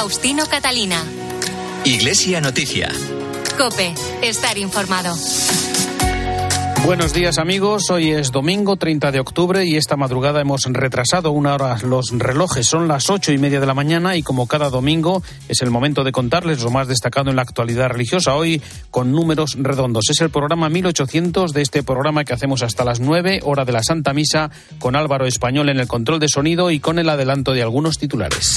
Faustino Catalina. Iglesia Noticia. Cope, estar informado. Buenos días amigos, hoy es domingo 30 de octubre y esta madrugada hemos retrasado una hora los relojes, son las ocho y media de la mañana y como cada domingo es el momento de contarles lo más destacado en la actualidad religiosa, hoy con números redondos. Es el programa 1800 de este programa que hacemos hasta las nueve, hora de la Santa Misa, con Álvaro Español en el control de sonido y con el adelanto de algunos titulares.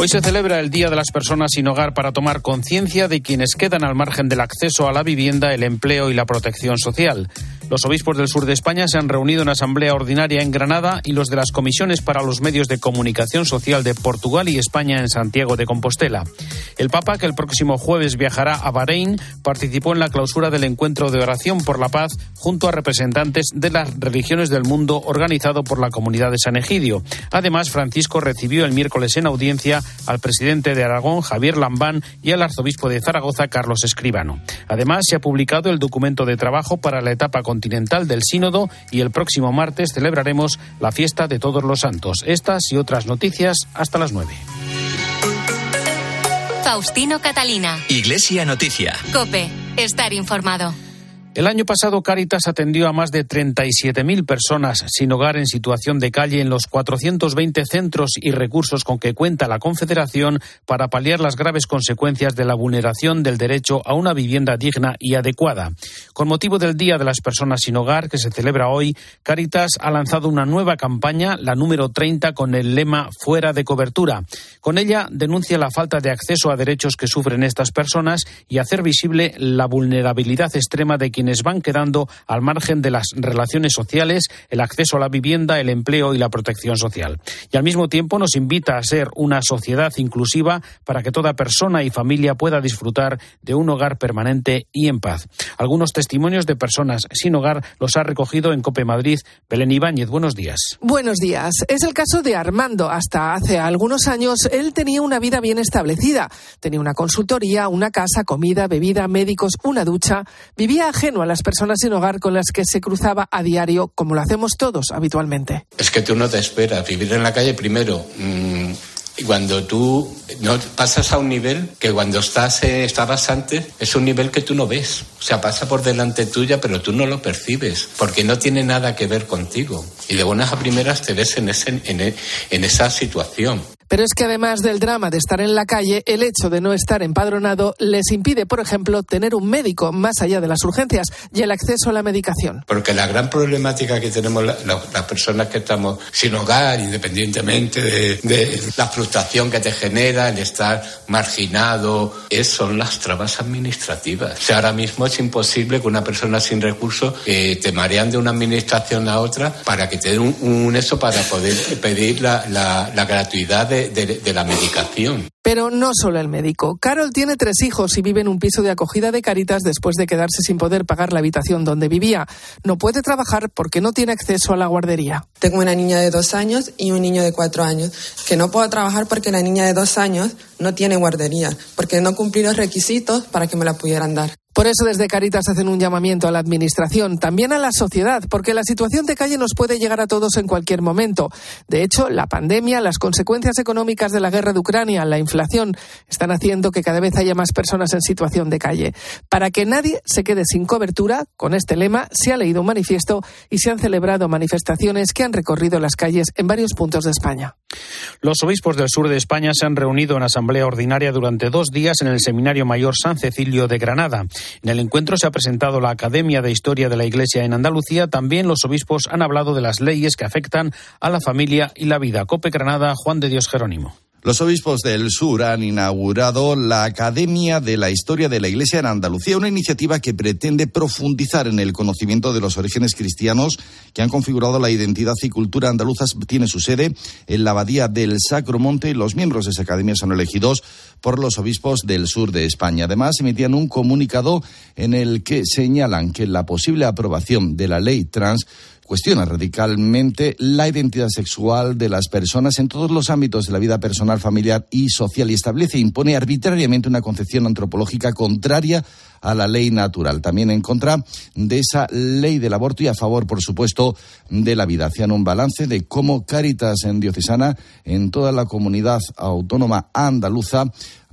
Hoy se celebra el Día de las Personas sin Hogar para tomar conciencia de quienes quedan al margen del acceso a la vivienda, el empleo y la protección social. Los obispos del sur de España se han reunido en asamblea ordinaria en Granada y los de las comisiones para los medios de comunicación social de Portugal y España en Santiago de Compostela. El Papa, que el próximo jueves viajará a Bahrein, participó en la clausura del encuentro de oración por la paz junto a representantes de las religiones del mundo organizado por la comunidad de San Egidio. Además, Francisco recibió el miércoles en audiencia al presidente de Aragón, Javier Lambán, y al arzobispo de Zaragoza, Carlos Escribano. Además, se ha publicado el documento de trabajo para la etapa continental del Sínodo y el próximo martes celebraremos la fiesta de todos los santos. Estas y otras noticias hasta las nueve. Faustino Catalina. Iglesia Noticia. Cope, estar informado. El año pasado Caritas atendió a más de 37.000 personas sin hogar en situación de calle en los 420 centros y recursos con que cuenta la Confederación para paliar las graves consecuencias de la vulneración del derecho a una vivienda digna y adecuada. Con motivo del Día de las Personas sin Hogar que se celebra hoy, Caritas ha lanzado una nueva campaña, la número 30, con el lema Fuera de cobertura. Con ella denuncia la falta de acceso a derechos que sufren estas personas y hacer visible la vulnerabilidad extrema de quienes van quedando al margen de las relaciones sociales, el acceso a la vivienda, el empleo y la protección social. Y al mismo tiempo nos invita a ser una sociedad inclusiva para que toda persona y familia pueda disfrutar de un hogar permanente y en paz. Algunos testimonios de personas sin hogar los ha recogido en Cope Madrid Belén Ibáñez. Buenos días. Buenos días. Es el caso de Armando. Hasta hace algunos años él tenía una vida bien establecida. Tenía una consultoría, una casa, comida, bebida, médicos, una ducha. Vivía ajeno a las personas sin hogar con las que se cruzaba a diario, como lo hacemos todos habitualmente. Es que tú no te esperas. Vivir en la calle primero. Mmm, y cuando tú no pasas a un nivel que cuando estás eh, estabas antes es un nivel que tú no ves. O sea, pasa por delante tuya, pero tú no lo percibes, porque no tiene nada que ver contigo. Y de buenas a primeras te ves en, ese, en esa situación. Pero es que además del drama de estar en la calle, el hecho de no estar empadronado les impide, por ejemplo, tener un médico más allá de las urgencias y el acceso a la medicación. Porque la gran problemática que tenemos las la, la personas que estamos sin hogar, independientemente de, de, la frustración que te genera el estar marginado, es, son las trabas administrativas. O sea, ahora mismo es imposible que una persona sin recursos eh, te marean de una administración a otra para que te den un, un eso para poder pedir la, la gratuidad de de, de, de, la medicación. Pero no solo el médico. Carol tiene tres hijos y vive en un piso de acogida de Caritas después de quedarse sin poder pagar la habitación donde vivía. No puede trabajar porque no tiene acceso a la guardería. Tengo una niña de dos años y un niño de cuatro años, que no puedo trabajar porque la niña de dos años no tiene guardería, porque no cumplí los requisitos para que me la pudieran dar. Por eso desde Caritas hacen un llamamiento a la Administración, también a la sociedad, porque la situación de calle nos puede llegar a todos en cualquier momento. De hecho, la pandemia, las consecuencias económicas de la guerra de Ucrania, la inflación, están haciendo que cada vez haya más personas en situación de calle. Para que nadie se quede sin cobertura, con este lema se ha leído un manifiesto y se han celebrado manifestaciones que han recorrido las calles en varios puntos de España. Los obispos del sur de España se han reunido en asamblea ordinaria durante dos días en el Seminario Mayor San Cecilio de Granada. En el encuentro se ha presentado la Academia de Historia de la Iglesia en Andalucía. También los obispos han hablado de las leyes que afectan a la familia y la vida. Cope Granada, Juan de Dios Jerónimo. Los obispos del sur han inaugurado la Academia de la Historia de la Iglesia en Andalucía, una iniciativa que pretende profundizar en el conocimiento de los orígenes cristianos que han configurado la identidad y cultura andaluzas. Tiene su sede en la Abadía del Sacro Monte y los miembros de esa academia son elegidos por los obispos del sur de España. Además, emitían un comunicado en el que señalan que la posible aprobación de la ley trans cuestiona radicalmente la identidad sexual de las personas en todos los ámbitos de la vida personal, familiar y social y establece e impone arbitrariamente una concepción antropológica contraria a la ley natural. También en contra de esa ley del aborto y a favor, por supuesto, de la vida. Hacían un balance de cómo Caritas en Diocesana, en toda la comunidad autónoma andaluza,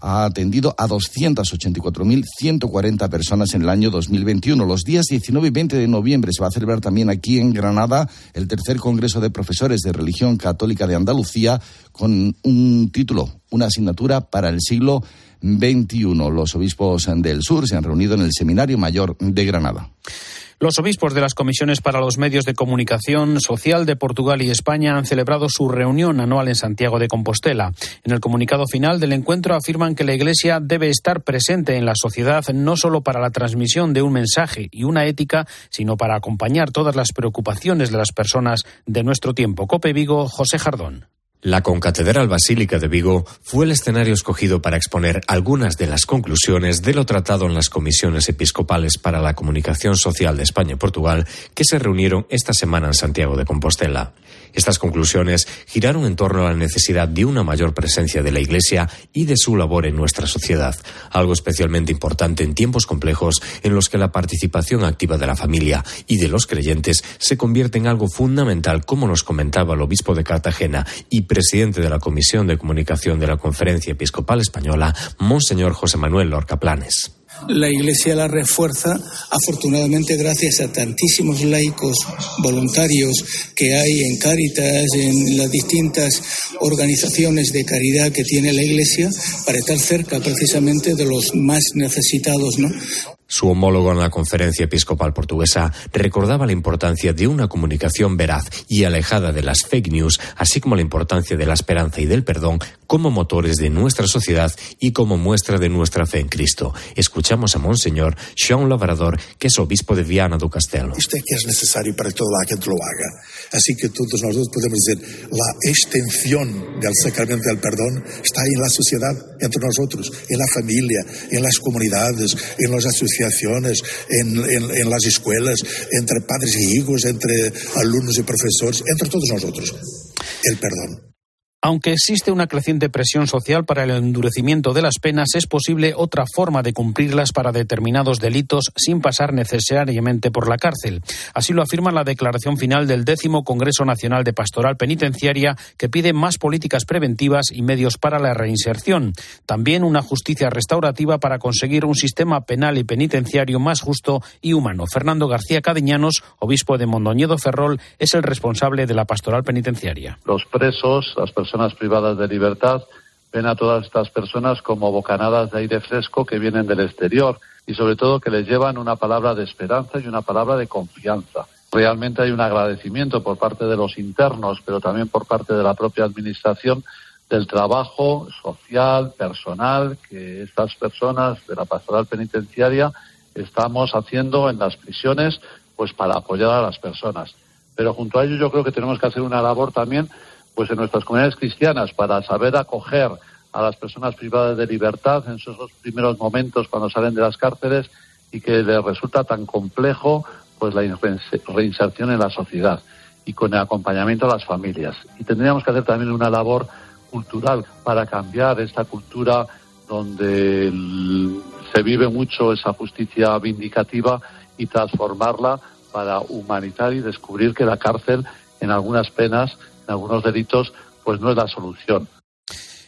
ha atendido a 284.140 personas en el año 2021. Los días 19 y 20 de noviembre se va a celebrar también aquí en Granada el tercer Congreso de Profesores de Religión Católica de Andalucía con un título, una asignatura para el siglo XXI. Los obispos del sur se han reunido en el Seminario Mayor de Granada. Los obispos de las comisiones para los medios de comunicación social de Portugal y España han celebrado su reunión anual en Santiago de Compostela. En el comunicado final del encuentro afirman que la Iglesia debe estar presente en la sociedad no solo para la transmisión de un mensaje y una ética, sino para acompañar todas las preocupaciones de las personas de nuestro tiempo. Cope Vigo, José Jardón. La Concatedral Basílica de Vigo fue el escenario escogido para exponer algunas de las conclusiones de lo tratado en las comisiones episcopales para la comunicación social de España y Portugal que se reunieron esta semana en Santiago de Compostela. Estas conclusiones giraron en torno a la necesidad de una mayor presencia de la Iglesia y de su labor en nuestra sociedad, algo especialmente importante en tiempos complejos en los que la participación activa de la familia y de los creyentes se convierte en algo fundamental, como nos comentaba el obispo de Cartagena y presidente de la Comisión de Comunicación de la Conferencia Episcopal Española, Monseñor José Manuel Lorca Planes. La Iglesia la refuerza, afortunadamente, gracias a tantísimos laicos voluntarios que hay en Cáritas, en las distintas organizaciones de caridad que tiene la Iglesia, para estar cerca precisamente de los más necesitados, ¿no? Su homólogo en la conferencia episcopal portuguesa recordaba la importancia de una comunicación veraz y alejada de las fake news, así como la importancia de la esperanza y del perdón como motores de nuestra sociedad y como muestra de nuestra fe en Cristo. Escuchamos a Monseñor Sean Lavrador, que es obispo de Viana do Castelo. Esto es que es necesario para toda la gente lo haga. Así que todos nosotros podemos decir, la extensión del sacramento del perdón está en la sociedad, entre nosotros, en la familia, en las comunidades, en las asociaciones, en, en, en las escuelas, entre padres y hijos, entre alumnos y profesores, entre todos nosotros. El perdón. Aunque existe una creciente presión social para el endurecimiento de las penas, es posible otra forma de cumplirlas para determinados delitos sin pasar necesariamente por la cárcel. Así lo afirma la declaración final del décimo Congreso Nacional de Pastoral Penitenciaria, que pide más políticas preventivas y medios para la reinserción. También una justicia restaurativa para conseguir un sistema penal y penitenciario más justo y humano. Fernando García Cadeñanos, obispo de Mondoñedo Ferrol, es el responsable de la pastoral penitenciaria. Los presos, las personas personas privadas de libertad ven a todas estas personas como bocanadas de aire fresco que vienen del exterior y sobre todo que les llevan una palabra de esperanza y una palabra de confianza. Realmente hay un agradecimiento por parte de los internos, pero también por parte de la propia Administración del trabajo social, personal que estas personas de la pastoral penitenciaria estamos haciendo en las prisiones pues para apoyar a las personas. Pero junto a ello yo creo que tenemos que hacer una labor también pues en nuestras comunidades cristianas para saber acoger a las personas privadas de libertad en esos primeros momentos cuando salen de las cárceles y que les resulta tan complejo pues la reinserción en la sociedad y con el acompañamiento a las familias. Y tendríamos que hacer también una labor cultural para cambiar esta cultura donde se vive mucho esa justicia vindicativa y transformarla para humanizar y descubrir que la cárcel en algunas penas en algunos delitos, pues no es la solución.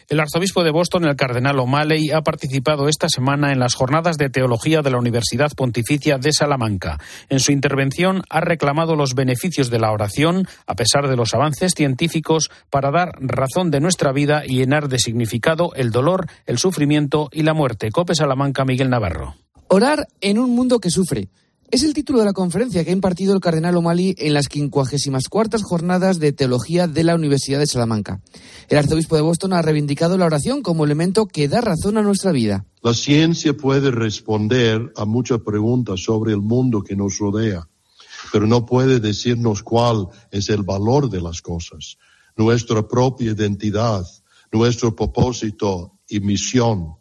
El arzobispo de Boston, el cardenal O'Malley, ha participado esta semana en las jornadas de teología de la Universidad Pontificia de Salamanca. En su intervención ha reclamado los beneficios de la oración, a pesar de los avances científicos, para dar razón de nuestra vida y llenar de significado el dolor, el sufrimiento y la muerte. Cope Salamanca, Miguel Navarro. Orar en un mundo que sufre. Es el título de la conferencia que ha impartido el cardenal O'Malley en las 54 jornadas de teología de la Universidad de Salamanca. El arzobispo de Boston ha reivindicado la oración como elemento que da razón a nuestra vida. La ciencia puede responder a muchas preguntas sobre el mundo que nos rodea, pero no puede decirnos cuál es el valor de las cosas, nuestra propia identidad, nuestro propósito y misión.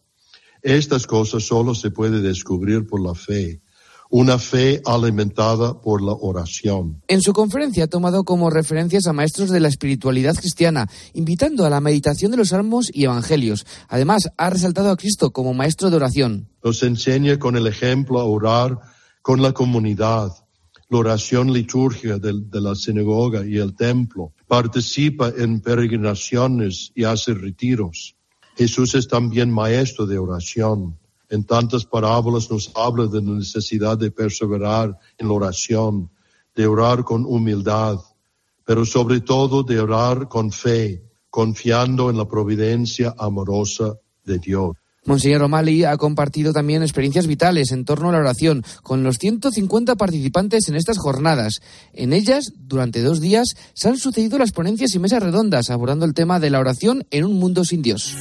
Estas cosas solo se puede descubrir por la fe una fe alimentada por la oración. En su conferencia ha tomado como referencias a maestros de la espiritualidad cristiana, invitando a la meditación de los salmos y evangelios. Además, ha resaltado a Cristo como maestro de oración. Nos enseña con el ejemplo a orar con la comunidad, la oración litúrgica de, de la sinagoga y el templo, participa en peregrinaciones y hace retiros. Jesús es también maestro de oración. En tantas parábolas nos habla de la necesidad de perseverar en la oración, de orar con humildad, pero sobre todo de orar con fe, confiando en la providencia amorosa de Dios. Monseñor O'Malley ha compartido también experiencias vitales en torno a la oración con los 150 participantes en estas jornadas. En ellas, durante dos días, se han sucedido las ponencias y mesas redondas abordando el tema de la oración en un mundo sin Dios.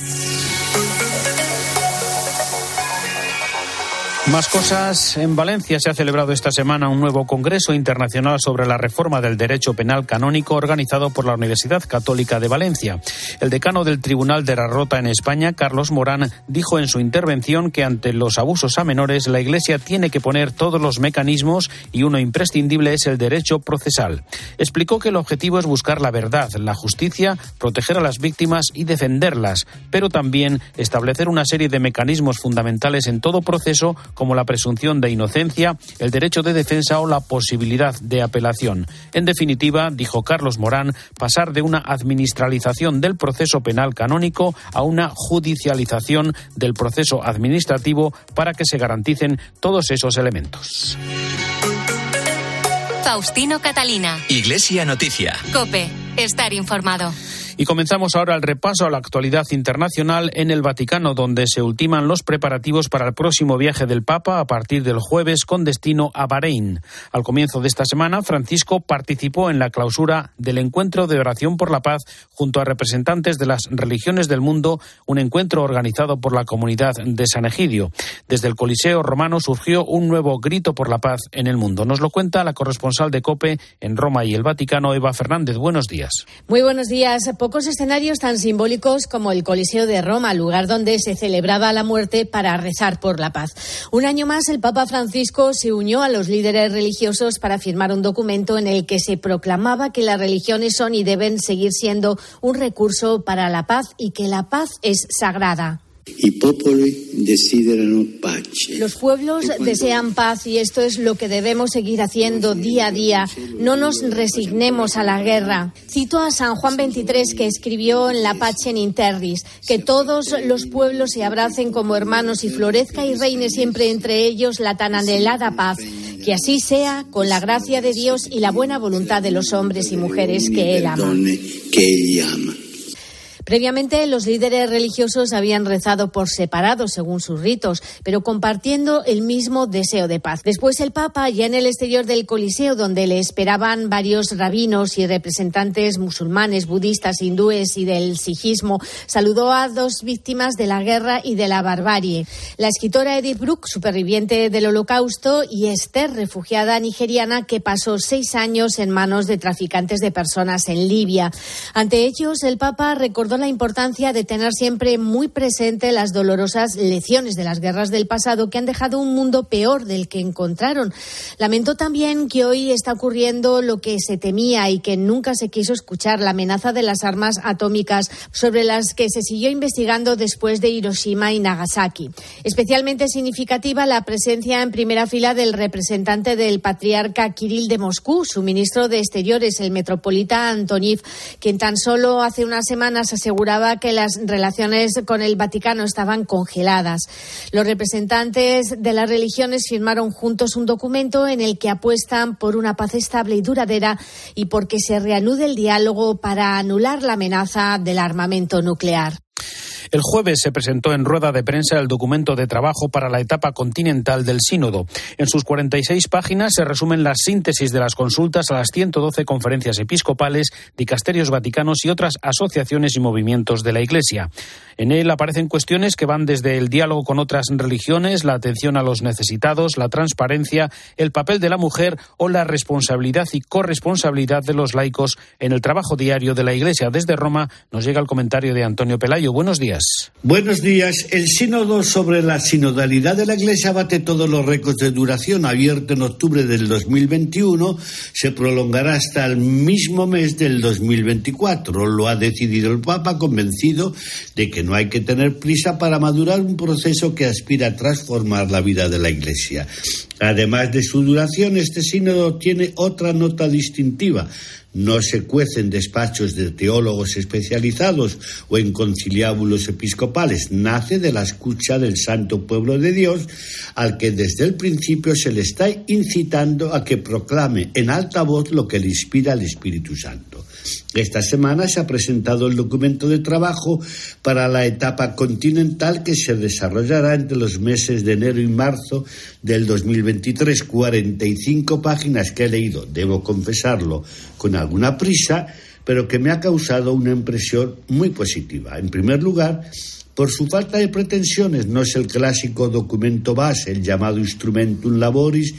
Más cosas. En Valencia se ha celebrado esta semana un nuevo Congreso Internacional sobre la Reforma del Derecho Penal Canónico organizado por la Universidad Católica de Valencia. El decano del Tribunal de la Rota en España, Carlos Morán, dijo en su intervención que ante los abusos a menores la Iglesia tiene que poner todos los mecanismos y uno imprescindible es el derecho procesal. Explicó que el objetivo es buscar la verdad, la justicia, proteger a las víctimas y defenderlas, pero también establecer una serie de mecanismos fundamentales en todo proceso como la presunción de inocencia, el derecho de defensa o la posibilidad de apelación. En definitiva, dijo Carlos Morán, pasar de una administralización del proceso penal canónico a una judicialización del proceso administrativo para que se garanticen todos esos elementos. Faustino Catalina. Iglesia Noticia. Cope. Estar informado. Y comenzamos ahora el repaso a la actualidad internacional en el Vaticano, donde se ultiman los preparativos para el próximo viaje del Papa a partir del jueves con destino a Bahrein. Al comienzo de esta semana, Francisco participó en la clausura del encuentro de oración por la paz junto a representantes de las religiones del mundo, un encuentro organizado por la comunidad de San Egidio. Desde el Coliseo romano surgió un nuevo grito por la paz en el mundo. Nos lo cuenta la corresponsal de COPE en Roma y el Vaticano, Eva Fernández. Buenos días. Muy buenos días pocos escenarios tan simbólicos como el Coliseo de Roma, lugar donde se celebraba la muerte para rezar por la paz. Un año más, el Papa Francisco se unió a los líderes religiosos para firmar un documento en el que se proclamaba que las religiones son y deben seguir siendo un recurso para la paz y que la paz es sagrada. Los pueblos desean paz y esto es lo que debemos seguir haciendo día a día. No nos resignemos a la guerra. Cito a San Juan 23 que escribió en la Pacem in Terris, que todos los pueblos se abracen como hermanos y florezca y reine siempre entre ellos la tan anhelada paz. Que así sea con la gracia de Dios y la buena voluntad de los hombres y mujeres que Él ama. Previamente, los líderes religiosos habían rezado por separado según sus ritos, pero compartiendo el mismo deseo de paz. Después, el Papa, ya en el exterior del Coliseo, donde le esperaban varios rabinos y representantes musulmanes, budistas, hindúes y del sijismo, saludó a dos víctimas de la guerra y de la barbarie. La escritora Edith Brooke, superviviente del Holocausto, y Esther, refugiada nigeriana que pasó seis años en manos de traficantes de personas en Libia. Ante ellos, el Papa recordó la importancia de tener siempre muy presente las dolorosas lecciones de las guerras del pasado que han dejado un mundo peor del que encontraron. Lamentó también que hoy está ocurriendo lo que se temía y que nunca se quiso escuchar, la amenaza de las armas atómicas sobre las que se siguió investigando después de Hiroshima y Nagasaki. Especialmente significativa la presencia en primera fila del representante del patriarca Kirill de Moscú, su ministro de Exteriores, el metropolita Antoniv, quien tan solo hace unas semanas aseguraba que las relaciones con el Vaticano estaban congeladas. Los representantes de las religiones firmaron juntos un documento en el que apuestan por una paz estable y duradera y por que se reanude el diálogo para anular la amenaza del armamento nuclear. El jueves se presentó en rueda de prensa el documento de trabajo para la etapa continental del Sínodo. En sus 46 páginas se resumen las síntesis de las consultas a las 112 conferencias episcopales, dicasterios vaticanos y otras asociaciones y movimientos de la Iglesia. En él aparecen cuestiones que van desde el diálogo con otras religiones, la atención a los necesitados, la transparencia, el papel de la mujer o la responsabilidad y corresponsabilidad de los laicos en el trabajo diario de la Iglesia. Desde Roma nos llega el comentario de Antonio Pelayo. Buenos días. Buenos días. El sínodo sobre la sinodalidad de la Iglesia bate todos los récords de duración. Abierto en octubre del 2021, se prolongará hasta el mismo mes del 2024. Lo ha decidido el Papa, convencido de que no hay que tener prisa para madurar un proceso que aspira a transformar la vida de la Iglesia. Además de su duración, este sínodo tiene otra nota distintiva no se cuecen despachos de teólogos especializados o en conciliábulos episcopales, nace de la escucha del santo pueblo de Dios, al que desde el principio se le está incitando a que proclame en alta voz lo que le inspira el Espíritu Santo. Esta semana se ha presentado el documento de trabajo para la etapa continental que se desarrollará entre los meses de enero y marzo del 2023. 45 páginas que he leído, debo confesarlo, con alguna prisa, pero que me ha causado una impresión muy positiva. En primer lugar, por su falta de pretensiones, no es el clásico documento base, el llamado Instrumentum Laboris,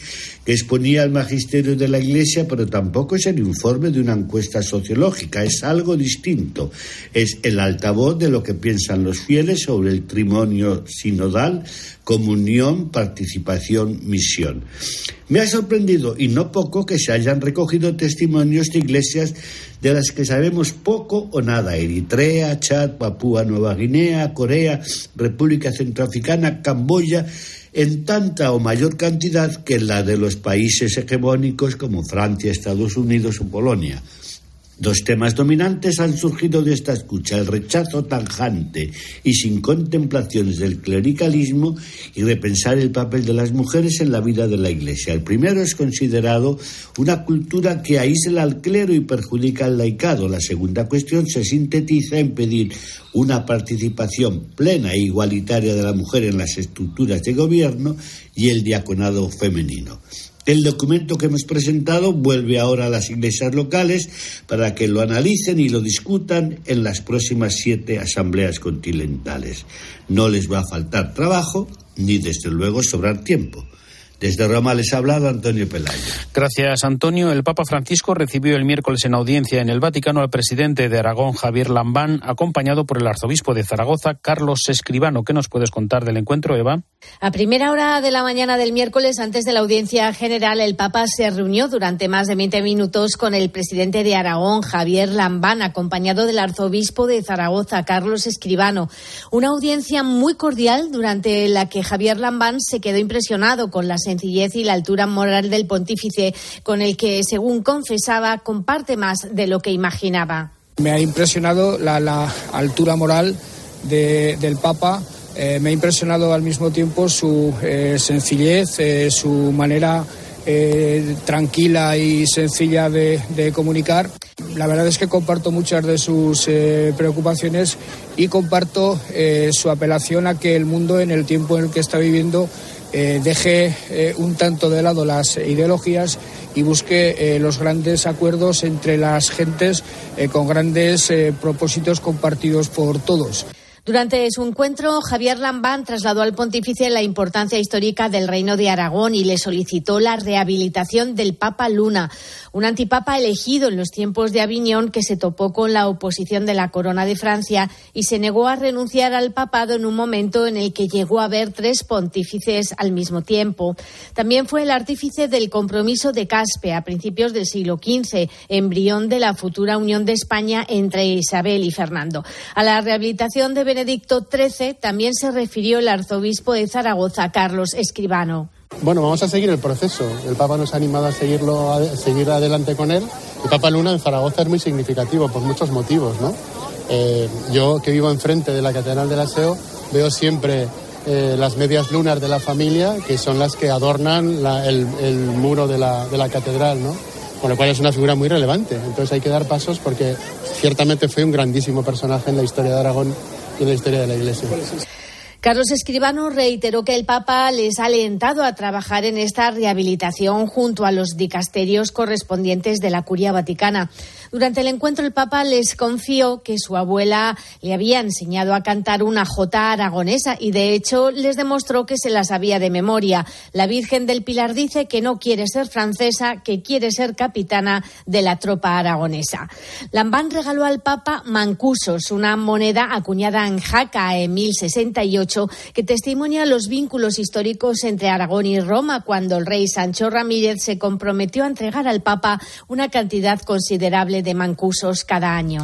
que exponía el magisterio de la Iglesia, pero tampoco es el informe de una encuesta sociológica, es algo distinto. Es el altavoz de lo que piensan los fieles sobre el trimonio sinodal, comunión, participación, misión. Me ha sorprendido, y no poco, que se hayan recogido testimonios de iglesias de las que sabemos poco o nada. Eritrea, Chad, Papúa Nueva Guinea, Corea, República Centroafricana, Camboya, en tanta o mayor cantidad que la de los países hegemónicos como Francia, Estados Unidos o Polonia. Dos temas dominantes han surgido de esta escucha, el rechazo tanjante y sin contemplaciones del clericalismo y repensar el papel de las mujeres en la vida de la Iglesia. El primero es considerado una cultura que aísla al clero y perjudica al laicado. La segunda cuestión se sintetiza en pedir una participación plena e igualitaria de la mujer en las estructuras de gobierno y el diaconado femenino. El documento que hemos presentado vuelve ahora a las iglesias locales para que lo analicen y lo discutan en las próximas siete asambleas continentales. No les va a faltar trabajo ni desde luego sobrar tiempo. Desde Roma les ha hablado Antonio Pelayo. Gracias, Antonio. El Papa Francisco recibió el miércoles en audiencia en el Vaticano al presidente de Aragón, Javier Lambán, acompañado por el arzobispo de Zaragoza, Carlos Escribano. ¿Qué nos puedes contar del encuentro, Eva? A primera hora de la mañana del miércoles, antes de la audiencia general, el Papa se reunió durante más de 20 minutos con el presidente de Aragón, Javier Lambán, acompañado del arzobispo de Zaragoza, Carlos Escribano. Una audiencia muy cordial durante la que Javier Lambán se quedó impresionado con las sencillez y la altura moral del pontífice, con el que, según confesaba, comparte más de lo que imaginaba. Me ha impresionado la, altura moral del Papa. Eh, me ha impresionado al mismo tiempo su eh, sencillez, eh, su manera tranquila y sencilla de, de, comunicar. La verdad es que comparto muchas de sus preocupaciones y comparto su apelación a que el mundo en el tiempo en el que está viviendo eh, deje eh, un tanto de lado las ideologías y busque eh, los grandes acuerdos entre las gentes con grandes propósitos compartidos por todos. Durante su encuentro, Javier Lambán trasladó al pontífice la importancia histórica del Reino de Aragón y le solicitó la rehabilitación del Papa Luna, un antipapa elegido en los tiempos de Aviñón que se topó con la oposición de la corona de Francia y se negó a renunciar al papado en un momento en el que llegó a haber tres pontífices al mismo tiempo. También fue el artífice del compromiso de Caspe a principios del siglo XV, embrión de la futura unión de España entre Isabel y Fernando. A la rehabilitación de Benedicto XIII también se refirió el arzobispo de Zaragoza, Carlos Escribano. Bueno, vamos a seguir el proceso. El Papa nos ha animado a seguirlo, a seguir adelante con él. El Papa Luna en Zaragoza es muy significativo por muchos motivos, ¿no? Eh, yo que vivo enfrente de la Catedral del Aseo veo siempre eh, las medias lunas de la familia, que son las que adornan el, muro de la, de la catedral, ¿no? Con lo cual es una figura muy relevante. Entonces hay que dar pasos porque ciertamente fue un grandísimo personaje en la historia de Aragón en la historia de la Iglesia. Carlos Escribano reiteró que el Papa les ha alentado a trabajar en esta rehabilitación junto a los dicasterios correspondientes de la Curia Vaticana. Durante el encuentro, el Papa les confió que su abuela le había enseñado a cantar una jota aragonesa y, de hecho, les demostró que se la sabía de memoria. La Virgen del Pilar dice que no quiere ser francesa, que quiere ser capitana de la tropa aragonesa. Lambán regaló al Papa mancusos, una moneda acuñada en Jaca en 1068 que testimonia los vínculos históricos entre Aragón y Roma cuando el rey Sancho Ramírez se comprometió a entregar al Papa una cantidad considerable de mancusos cada año.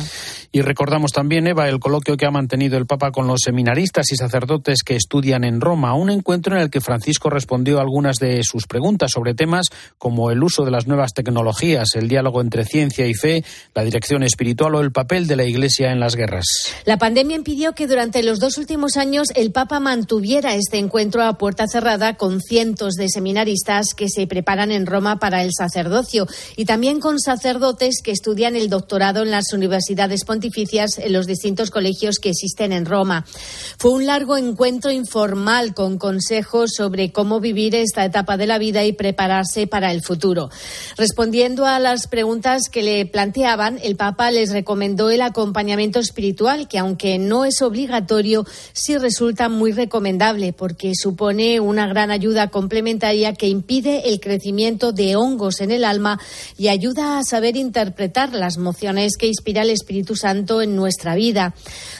Y recordamos también, Eva, el coloquio que ha mantenido el Papa con los seminaristas y sacerdotes que estudian en Roma, un encuentro en el que Francisco respondió a algunas de sus preguntas sobre temas como el uso de las nuevas tecnologías, el diálogo entre ciencia y fe, la dirección espiritual o el papel de la Iglesia en las guerras. La pandemia impidió que durante los dos últimos años el Papa mantuviera este encuentro a puerta cerrada con cientos de seminaristas que se preparan en Roma para el sacerdocio y también con sacerdotes que estudian el doctorado en las universidades pontificias en los distintos colegios que existen en Roma. Fue un largo encuentro informal con consejos sobre cómo vivir esta etapa de la vida y prepararse para el futuro. Respondiendo a las preguntas que le planteaban, el Papa les recomendó el acompañamiento espiritual, que aunque no es obligatorio, sí resulta muy recomendable porque supone una gran ayuda complementaria que impide el crecimiento de hongos en el alma y ayuda a saber interpretar las mociones que inspira el Espíritu Santo en nuestra vida.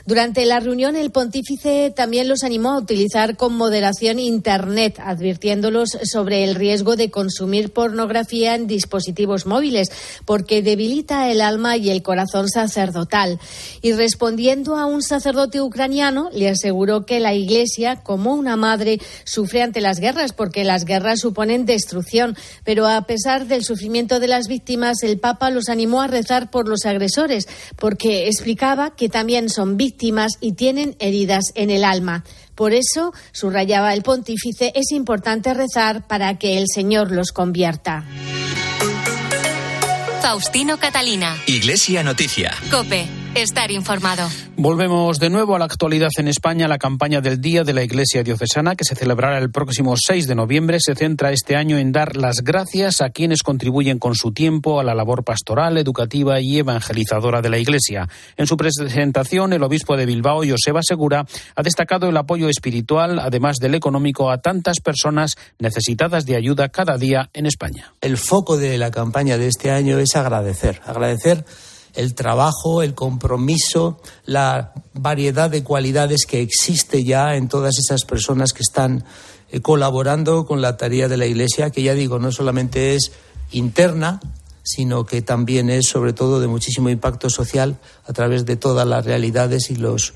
Durante la reunión, el pontífice también los animó a utilizar con moderación Internet, advirtiéndolos sobre el riesgo de consumir pornografía en dispositivos móviles, porque debilita el alma y el corazón sacerdotal. Y respondiendo a un sacerdote ucraniano, le aseguró que la Iglesia, como una madre, sufre ante las guerras, porque las guerras suponen destrucción. Pero a pesar del sufrimiento de las víctimas, el Papa los animó a rezar por los agresores, porque explicaba que también son víctimas y tienen heridas en el alma. Por eso, subrayaba el pontífice, es importante rezar para que el Señor los convierta. Faustino Catalina. Iglesia Noticia. Cope. Estar informado. Volvemos de nuevo a la actualidad en España. La campaña del Día de la Iglesia Diocesana, que se celebrará el próximo 6 de noviembre, se centra este año en dar las gracias a quienes contribuyen con su tiempo a la labor pastoral, educativa y evangelizadora de la Iglesia. En su presentación, el obispo de Bilbao, Joseba Segura, ha destacado el apoyo espiritual, además del económico, a tantas personas necesitadas de ayuda cada día en España. El foco de la campaña de este año es agradecer. Agradecer el trabajo, el compromiso, la variedad de cualidades que existe ya en todas esas personas que están eh, colaborando con la tarea de la Iglesia, que ya digo, no solamente es interna, sino que también es sobre todo de muchísimo impacto social a través de todas las realidades y los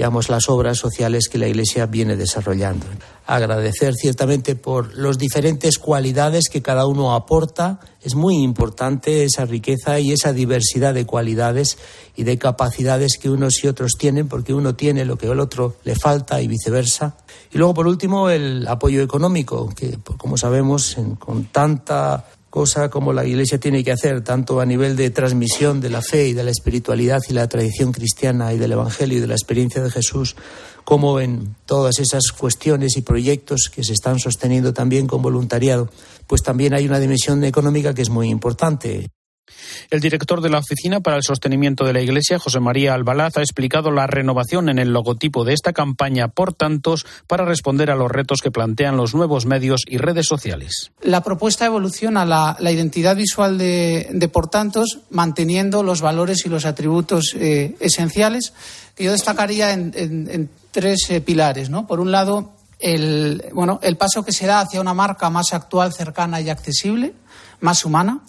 digamos, las obras sociales que la Iglesia viene desarrollando. Agradecer ciertamente por las diferentes cualidades que cada uno aporta. Es muy importante esa riqueza y esa diversidad de cualidades y de capacidades que unos y otros tienen, porque uno tiene lo que el otro le falta y viceversa. Y luego, por último, el apoyo económico, que, como sabemos, con tanta cosa como la Iglesia tiene que hacer, tanto a nivel de transmisión de la fe y de la espiritualidad y la tradición cristiana y del Evangelio y de la experiencia de Jesús, como en todas esas cuestiones y proyectos que se están sosteniendo también con voluntariado, pues también hay una dimensión económica que es muy importante. El director de la Oficina para el Sostenimiento de la Iglesia, José María Albalaz, ha explicado la renovación en el logotipo de esta campaña por tantos para responder a los retos que plantean los nuevos medios y redes sociales. La propuesta evoluciona la, identidad visual de, por tantos, manteniendo los valores y los atributos eh, esenciales que yo destacaría en tres eh, pilares. ¿no? Por un lado, el, bueno, el paso que se da hacia una marca más actual, cercana y accesible, más humana.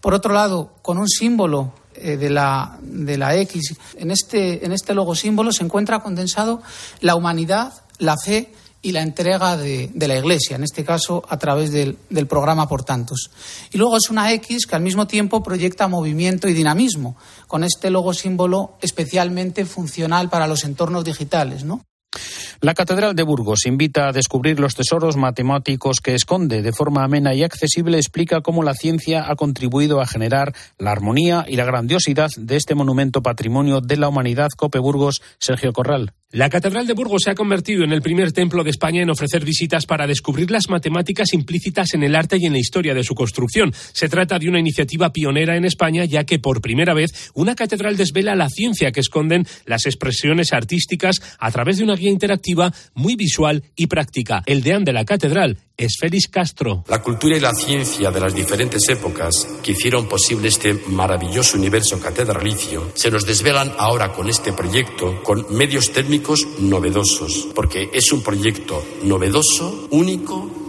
Por otro lado, con un símbolo eh, de, la, de la X, en este, en este logo símbolo se encuentra condensado la humanidad, la fe y la entrega de, la Iglesia, en este caso a través del, del, programa Por Tantos. Y luego es una X que al mismo tiempo proyecta movimiento y dinamismo, con este logo símbolo especialmente funcional para los entornos digitales, ¿no? La Catedral de Burgos invita a descubrir los tesoros matemáticos que esconde. De forma amena y accesible explica cómo la ciencia ha contribuido a generar la armonía y la grandiosidad de este monumento patrimonio de la humanidad. Cope Burgos, Sergio Corral. La Catedral de Burgos se ha convertido en el primer templo de España en ofrecer visitas para descubrir las matemáticas implícitas en el arte y en la historia de su construcción. Se trata de una iniciativa pionera en España, ya que por primera vez una catedral desvela la ciencia que esconden las expresiones artísticas a través de una guía interactiva muy visual y práctica. El deán de la catedral es Félix Castro. La cultura y la ciencia de las diferentes épocas que hicieron posible este maravilloso universo catedralicio se nos desvelan ahora con este proyecto con medios técnicos novedosos, porque es un proyecto novedoso, único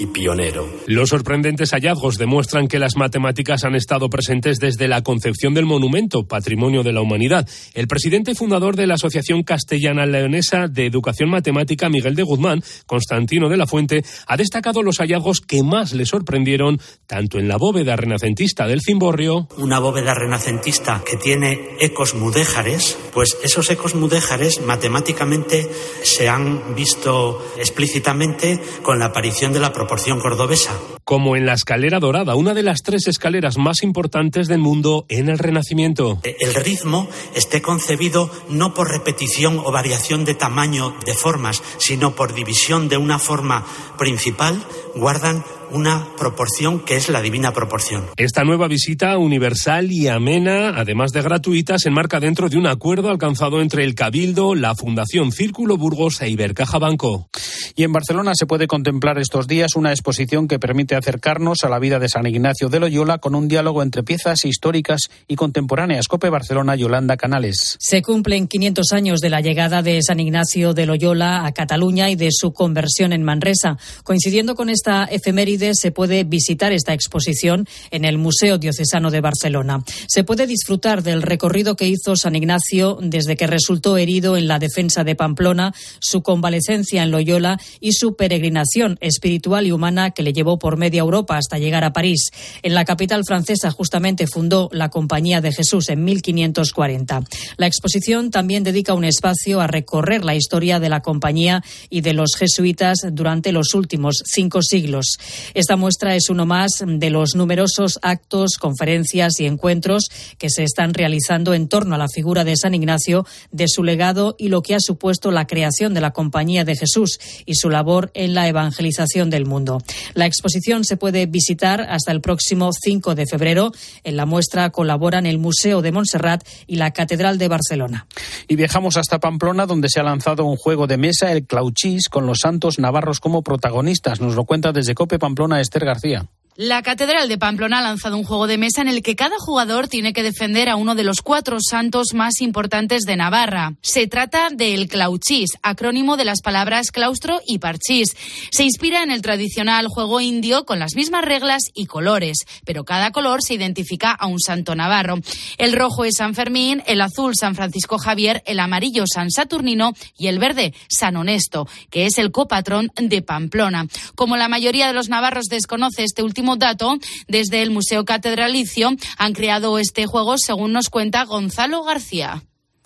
y pionero. Los sorprendentes hallazgos demuestran que las matemáticas han estado presentes desde la concepción del monumento, patrimonio de la humanidad. El presidente y fundador de la Asociación Castellana Leonesa de Educación Matemática, Miguel de Guzmán, Constantino de la Fuente, ha destacado los hallazgos que más le sorprendieron, tanto en la bóveda renacentista del Cimborrio. Una bóveda renacentista que tiene ecos mudéjares, pues esos ecos mudéjares matemáticamente se han visto explícitamente con la aparición de la cordobesa. Como en la escalera dorada, una de las tres escaleras más importantes del mundo en el Renacimiento. El ritmo esté concebido no por repetición o variación de tamaño de formas, sino por división de una forma principal, guardan una proporción que es la divina proporción. Esta nueva visita universal y amena, además de gratuita, se enmarca dentro de un acuerdo alcanzado entre el Cabildo, la Fundación Círculo Burgos e Ibercaja Banco. Y en Barcelona se puede contemplar estos días una exposición que permite acercarnos a la vida de San Ignacio de Loyola con un diálogo entre piezas históricas y contemporáneas. Cope Barcelona, Yolanda Canales. Se cumplen 500 años de la llegada de San Ignacio de Loyola a Cataluña y de su conversión en Manresa. Coincidiendo con esta efeméride, se puede visitar esta exposición en el Museo Diocesano de Barcelona. Se puede disfrutar del recorrido que hizo San Ignacio desde que resultó herido en la defensa de Pamplona, su convalecencia en Loyola y su peregrinación espiritual y humana que le llevó por media Europa hasta llegar a París. En la capital francesa justamente fundó la Compañía de Jesús en 1540. La exposición también dedica un espacio a recorrer la historia de la compañía y de los jesuitas durante los últimos cinco siglos. Esta muestra es uno más de los numerosos actos, conferencias y encuentros que se están realizando en torno a la figura de San Ignacio, de su legado y lo que ha supuesto la creación de la Compañía de Jesús y su labor en la evangelización del mundo. La exposición se puede visitar hasta el próximo 5 de febrero. En la muestra colaboran el Museo de Montserrat y la Catedral de Barcelona. Y viajamos hasta Pamplona, donde se ha lanzado un juego de mesa, el Clauchís, con los santos navarros como protagonistas. Nos lo cuenta desde Cope Pamplona Esther García. La Catedral de Pamplona ha lanzado un juego de mesa en el que cada jugador tiene que defender a uno de los cuatro santos más importantes de Navarra. Se trata del Clauchís, acrónimo de las palabras claustro y parchís. Se inspira en el tradicional juego indio con las mismas reglas y colores, pero cada color se identifica a un santo navarro. El rojo es San Fermín, el azul San Francisco Javier, el amarillo San Saturnino y el verde San Honesto, que es el copatrón de Pamplona. Como la mayoría de los navarros desconoce este último dato, desde el Museo Catedralicio han creado este juego, según nos cuenta Gonzalo García.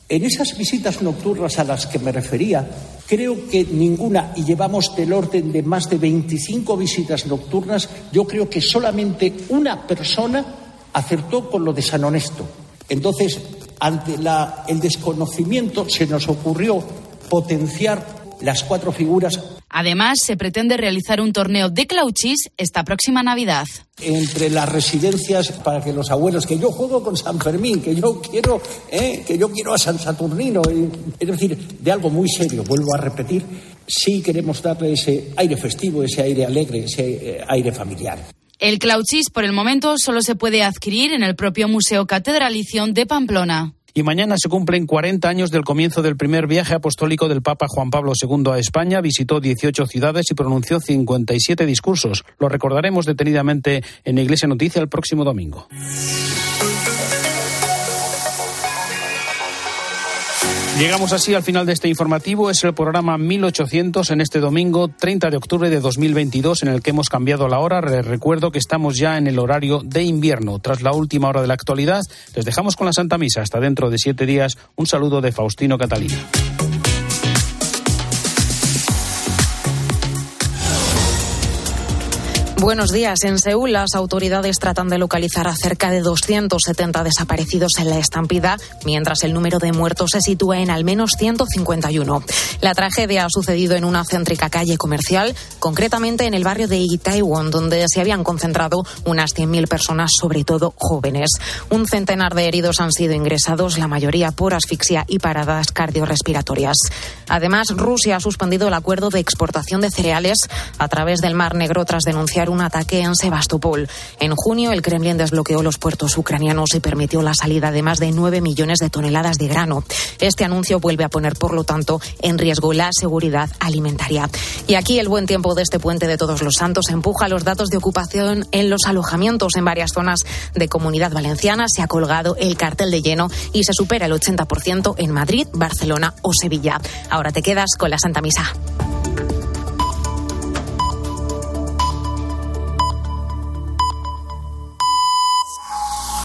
En esas visitas nocturnas a las que me refería, creo que ninguna, y llevamos del orden de más de 25 visitas nocturnas, yo creo que solamente una persona acertó con lo de San Honesto. Entonces, ante el desconocimiento, se nos ocurrió potenciar las cuatro figuras Además, se pretende realizar un torneo de clauchis esta próxima Navidad. Entre las residencias para que los abuelos, que yo juego con San Fermín, que yo quiero, eh, que yo quiero a San Saturnino, eh, es decir, de algo muy serio, vuelvo a repetir, sí queremos darle ese aire festivo, ese aire alegre, ese eh, aire familiar. El clauchis por el momento solo se puede adquirir en el propio Museo Catedralicio de Pamplona. Y mañana se cumplen 40 años del comienzo del primer viaje apostólico del Papa Juan Pablo II a España. Visitó 18 ciudades y pronunció 57 discursos. Lo recordaremos detenidamente en Iglesia Noticia el próximo domingo. Llegamos así al final de este informativo. Es el programa 1800 en este domingo 30 de octubre de 2022 en el que hemos cambiado la hora. Les recuerdo que estamos ya en el horario de invierno. Tras la última hora de la actualidad, les dejamos con la Santa Misa. Hasta dentro de siete días. Un saludo de Faustino Catalina. Buenos días. En Seúl, las autoridades tratan de localizar a cerca de 270 desaparecidos en la estampida, mientras el número de muertos se sitúa en al menos 151. La tragedia ha sucedido en una céntrica calle comercial, concretamente en el barrio de Itaewon, donde se habían concentrado unas 100.000 personas, sobre todo jóvenes. Un centenar de heridos han sido ingresados, la mayoría por asfixia y paradas cardiorrespiratorias. Además, Rusia ha suspendido el acuerdo de exportación de cereales a través del Mar Negro tras denunciar un ataque en Sebastopol. En junio, el Kremlin desbloqueó los puertos ucranianos y permitió la salida de más de 9 millones de toneladas de grano. Este anuncio vuelve a poner, por lo tanto, en riesgo la seguridad alimentaria. Y aquí el buen tiempo de este puente de Todos los Santos empuja los datos de ocupación en los alojamientos en varias zonas de Comunidad Valenciana. Se ha colgado el cartel de lleno y se supera el 80% en Madrid, Barcelona o Sevilla. Ahora te quedas con la Santa Misa.